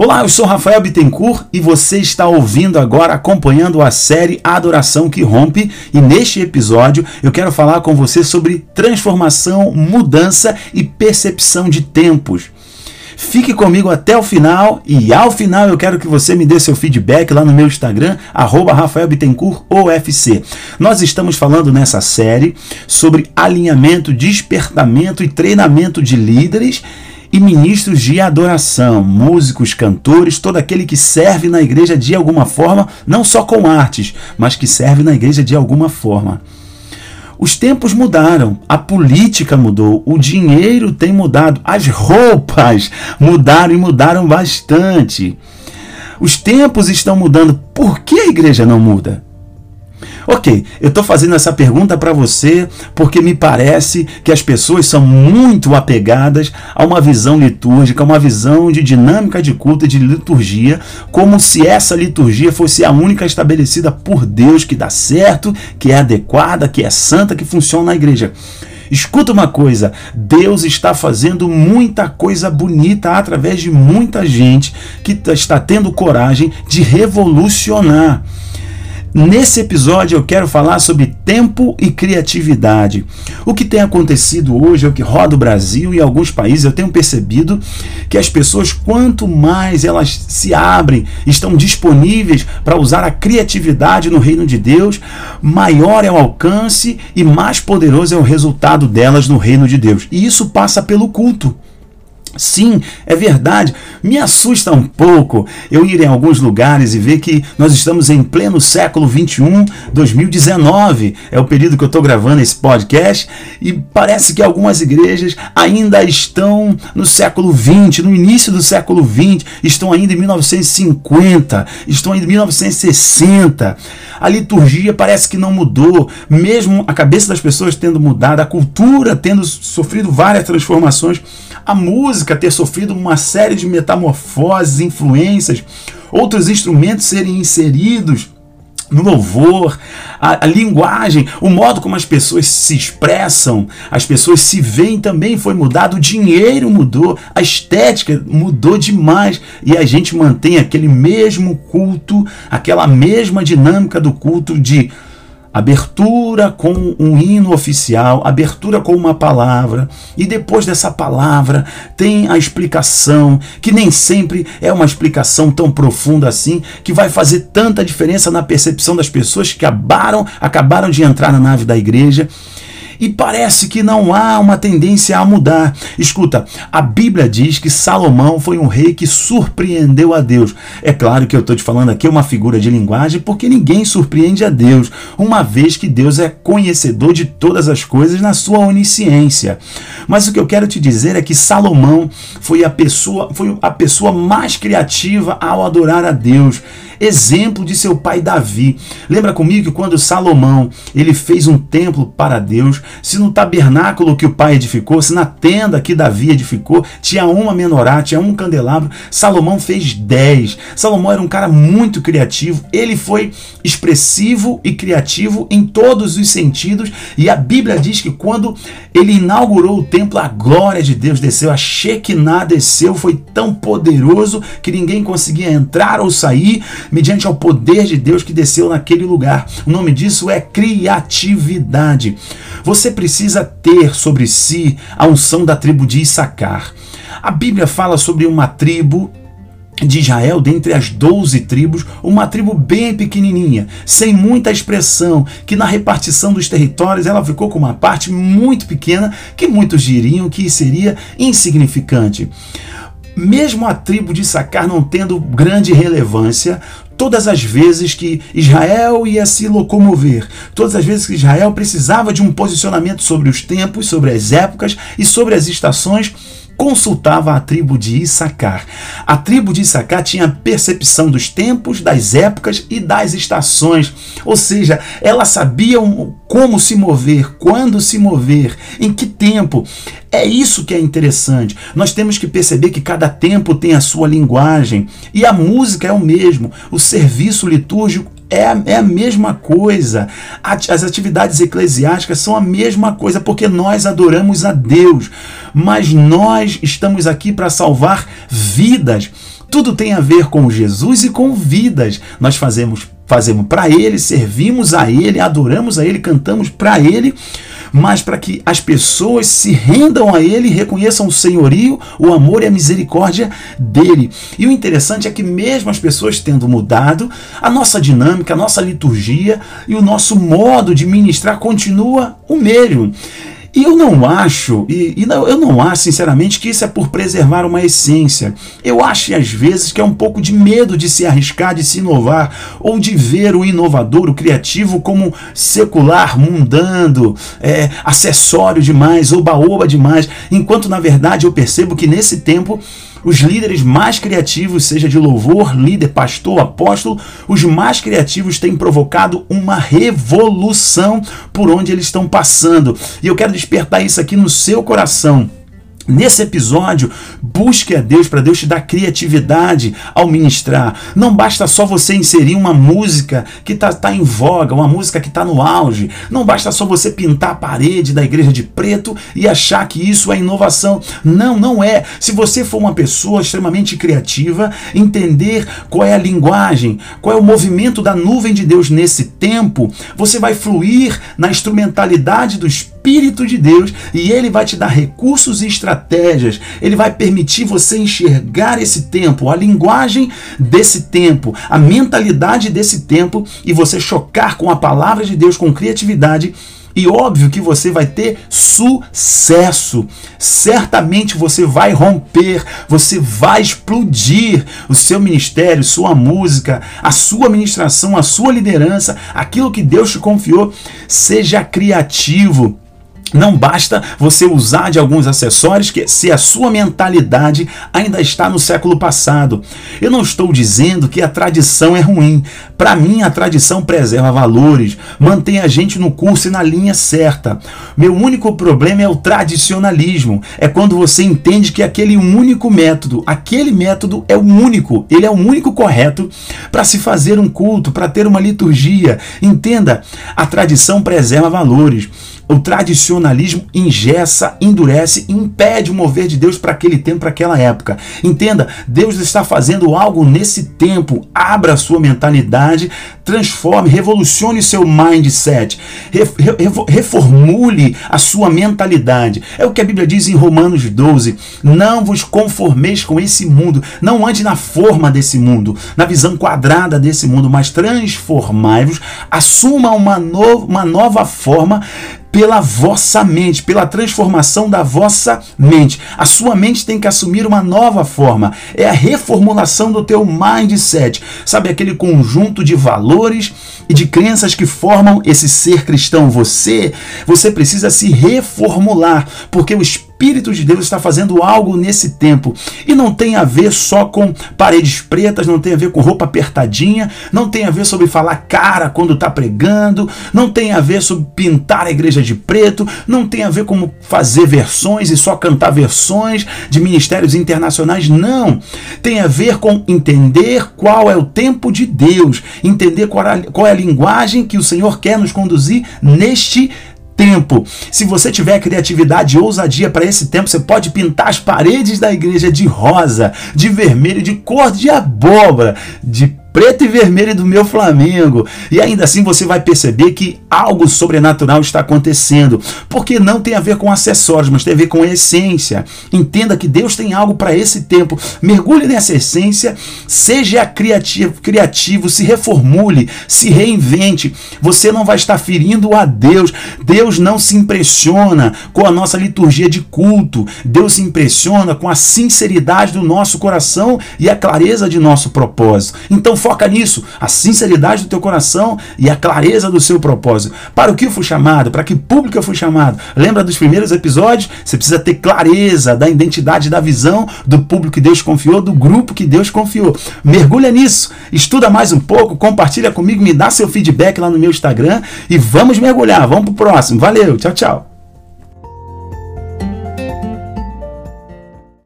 Olá, eu sou Rafael Bittencourt e você está ouvindo agora, acompanhando a série Adoração que Rompe. E neste episódio eu quero falar com você sobre transformação, mudança e percepção de tempos. Fique comigo até o final e ao final eu quero que você me dê seu feedback lá no meu Instagram, arroba Rafael Bittencourt OFC. Nós estamos falando nessa série sobre alinhamento, despertamento e treinamento de líderes e ministros de adoração, músicos, cantores, todo aquele que serve na igreja de alguma forma, não só com artes, mas que serve na igreja de alguma forma. Os tempos mudaram, a política mudou, o dinheiro tem mudado, as roupas mudaram e mudaram bastante. Os tempos estão mudando, por que a igreja não muda? Ok, eu estou fazendo essa pergunta para você porque me parece que as pessoas são muito apegadas a uma visão litúrgica, uma visão de dinâmica de culto e de liturgia, como se essa liturgia fosse a única estabelecida por Deus que dá certo, que é adequada, que é santa, que funciona na igreja. Escuta uma coisa: Deus está fazendo muita coisa bonita através de muita gente que está tendo coragem de revolucionar. Nesse episódio eu quero falar sobre tempo e criatividade. O que tem acontecido hoje é o que roda o Brasil e alguns países. Eu tenho percebido que as pessoas, quanto mais elas se abrem, estão disponíveis para usar a criatividade no reino de Deus, maior é o alcance e mais poderoso é o resultado delas no reino de Deus. E isso passa pelo culto. Sim, é verdade. Me assusta um pouco eu ir em alguns lugares e ver que nós estamos em pleno século 21, 2019. É o período que eu estou gravando esse podcast e parece que algumas igrejas ainda estão no século 20, no início do século 20, estão ainda em 1950, estão ainda em 1960. A liturgia parece que não mudou, mesmo a cabeça das pessoas tendo mudado, a cultura tendo sofrido várias transformações a música ter sofrido uma série de metamorfoses, influências, outros instrumentos serem inseridos no louvor, a, a, linguagem, o modo como as pessoas se expressam, as pessoas se veem também foi mudado, o dinheiro mudou, a estética mudou demais e a gente mantém aquele mesmo culto, aquela mesma dinâmica do culto de abertura com um hino oficial, abertura com uma palavra, e depois dessa palavra tem a explicação, que nem sempre é uma explicação tão profunda assim, que vai fazer tanta diferença na percepção das pessoas que acabaram, acabaram de entrar na nave da igreja e parece que não há uma tendência a mudar. Escuta, a Bíblia diz que Salomão foi um rei que surpreendeu a Deus. É claro que eu estou te falando aqui uma figura de linguagem porque ninguém surpreende a Deus, uma vez que Deus é conhecedor de todas as coisas na sua onisciência. Mas o que eu quero te dizer é que Salomão foi a pessoa, foi a pessoa mais criativa ao adorar a Deus exemplo de seu pai Davi. Lembra comigo que quando Salomão ele fez um templo para Deus, se no tabernáculo que o pai edificou, se na tenda que Davi edificou, tinha uma menorá, tinha um candelabro, Salomão fez dez. Salomão era um cara muito criativo, ele foi expressivo e criativo em todos os sentidos, e a Bíblia diz que quando ele inaugurou o templo, a glória de Deus desceu, a Shekinah desceu, foi tão poderoso que ninguém conseguia entrar ou sair, mediante ao poder de Deus que desceu naquele lugar. O nome disso é criatividade. Você precisa ter sobre si a unção da tribo de Issacar. A Bíblia fala sobre uma tribo de Israel, dentre as doze tribos, uma tribo bem pequenininha, sem muita expressão, que na repartição dos territórios ela ficou com uma parte muito pequena, que muitos diriam que seria insignificante mesmo a tribo de Sacar não tendo grande relevância, todas as vezes que Israel ia se locomover, todas as vezes que Israel precisava de um posicionamento sobre os tempos, sobre as épocas e sobre as estações, consultava a tribo de Issacar. A tribo de Issacar tinha percepção dos tempos, das épocas e das estações, ou seja, ela sabia como se mover, quando se mover, em que tempo. É isso que é interessante. Nós temos que perceber que cada tempo tem a sua linguagem e a música é o mesmo. O serviço litúrgico é a, é a mesma coisa. As atividades eclesiásticas são a mesma coisa, porque nós adoramos a Deus, mas nós estamos aqui para salvar vidas. Tudo tem a ver com Jesus e com vidas. Nós fazemos fazemos para ele, servimos a ele, adoramos a ele, cantamos para ele, mas para que as pessoas se rendam a ele e reconheçam o senhorio, o amor e a misericórdia dele. E o interessante é que mesmo as pessoas tendo mudado, a nossa dinâmica, a nossa liturgia e o nosso modo de ministrar continua o mesmo. E eu não acho, e, e não, eu não acho, sinceramente, que isso é por preservar uma essência. Eu acho, às vezes, que é um pouco de medo de se arriscar, de se inovar, ou de ver o inovador, o criativo, como secular, mundando, é, acessório demais, oba-oba demais, enquanto, na verdade, eu percebo que nesse tempo os líderes mais criativos, seja de louvor, líder, pastor, apóstolo, os mais criativos têm provocado uma revolução por onde eles estão passando. E eu quero despertar isso aqui no seu coração. Nesse episódio, busque a Deus para Deus te dar criatividade ao ministrar. Não basta só você inserir uma música que está tá em voga, uma música que está no auge. Não basta só você pintar a parede da igreja de preto e achar que isso é inovação. Não, não é. Se você for uma pessoa extremamente criativa, entender qual é a linguagem, qual é o movimento da nuvem de Deus nesse tempo, você vai fluir na instrumentalidade do Espírito Espírito de Deus e ele vai te dar recursos e estratégias. Ele vai permitir você enxergar esse tempo, a linguagem desse tempo, a mentalidade desse tempo e você chocar com a palavra de Deus com criatividade e óbvio que você vai ter sucesso. Certamente você vai romper, você vai explodir o seu ministério, sua música, a sua ministração, a sua liderança, aquilo que Deus te confiou. Seja criativo. Não basta você usar de alguns acessórios que se a sua mentalidade ainda está no século passado. Eu não estou dizendo que a tradição é ruim. Para mim, a tradição preserva valores, mantém a gente no curso e na linha certa. Meu único problema é o tradicionalismo. É quando você entende que aquele único método, aquele método é o único, ele é o único correto para se fazer um culto, para ter uma liturgia. Entenda, a tradição preserva valores. O tradicionalismo engessa, endurece, impede o mover de Deus para aquele tempo, para aquela época. Entenda, Deus está fazendo algo nesse tempo. Abra a sua mentalidade, transforme, revolucione seu mindset, reformule a sua mentalidade. É o que a Bíblia diz em Romanos 12: Não vos conformeis com esse mundo, não ande na forma desse mundo, na visão quadrada desse mundo, mas transformai-vos, assuma uma, no, uma nova forma pela vossa mente, pela transformação da vossa mente. A sua mente tem que assumir uma nova forma. É a reformulação do teu mindset. Sabe aquele conjunto de valores e de crenças que formam esse ser cristão você? Você precisa se reformular, porque o Espírito Espírito de Deus está fazendo algo nesse tempo. E não tem a ver só com paredes pretas, não tem a ver com roupa apertadinha, não tem a ver sobre falar cara quando está pregando, não tem a ver sobre pintar a igreja de preto, não tem a ver como fazer versões e só cantar versões de ministérios internacionais, não. Tem a ver com entender qual é o tempo de Deus, entender qual é a, linguagem que o Senhor quer nos conduzir neste tempo. Se você tiver criatividade e ousadia para esse tempo, você pode pintar as paredes da igreja de rosa, de vermelho, de cor de abóbora, de preto e vermelho do meu Flamengo. E ainda assim você vai perceber que algo sobrenatural está acontecendo, porque não tem a ver com acessórios, mas tem a ver com essência. Entenda que Deus tem algo para esse tempo. Mergulhe nessa essência, seja criativo, criativo, se reformule, se reinvente. Você não vai estar ferindo a Deus. Deus não se impressiona com a nossa liturgia de culto. Deus se impressiona com a sinceridade do nosso coração e a clareza de nosso propósito. Então Foca nisso, a sinceridade do teu coração e a clareza do seu propósito. Para o que eu fui chamado? Para que público eu fui chamado? Lembra dos primeiros episódios? Você precisa ter clareza da identidade, da visão do público que Deus confiou, do grupo que Deus confiou. Mergulha nisso, estuda mais um pouco, compartilha comigo, me dá seu feedback lá no meu Instagram e vamos mergulhar. Vamos pro próximo. Valeu, tchau, tchau.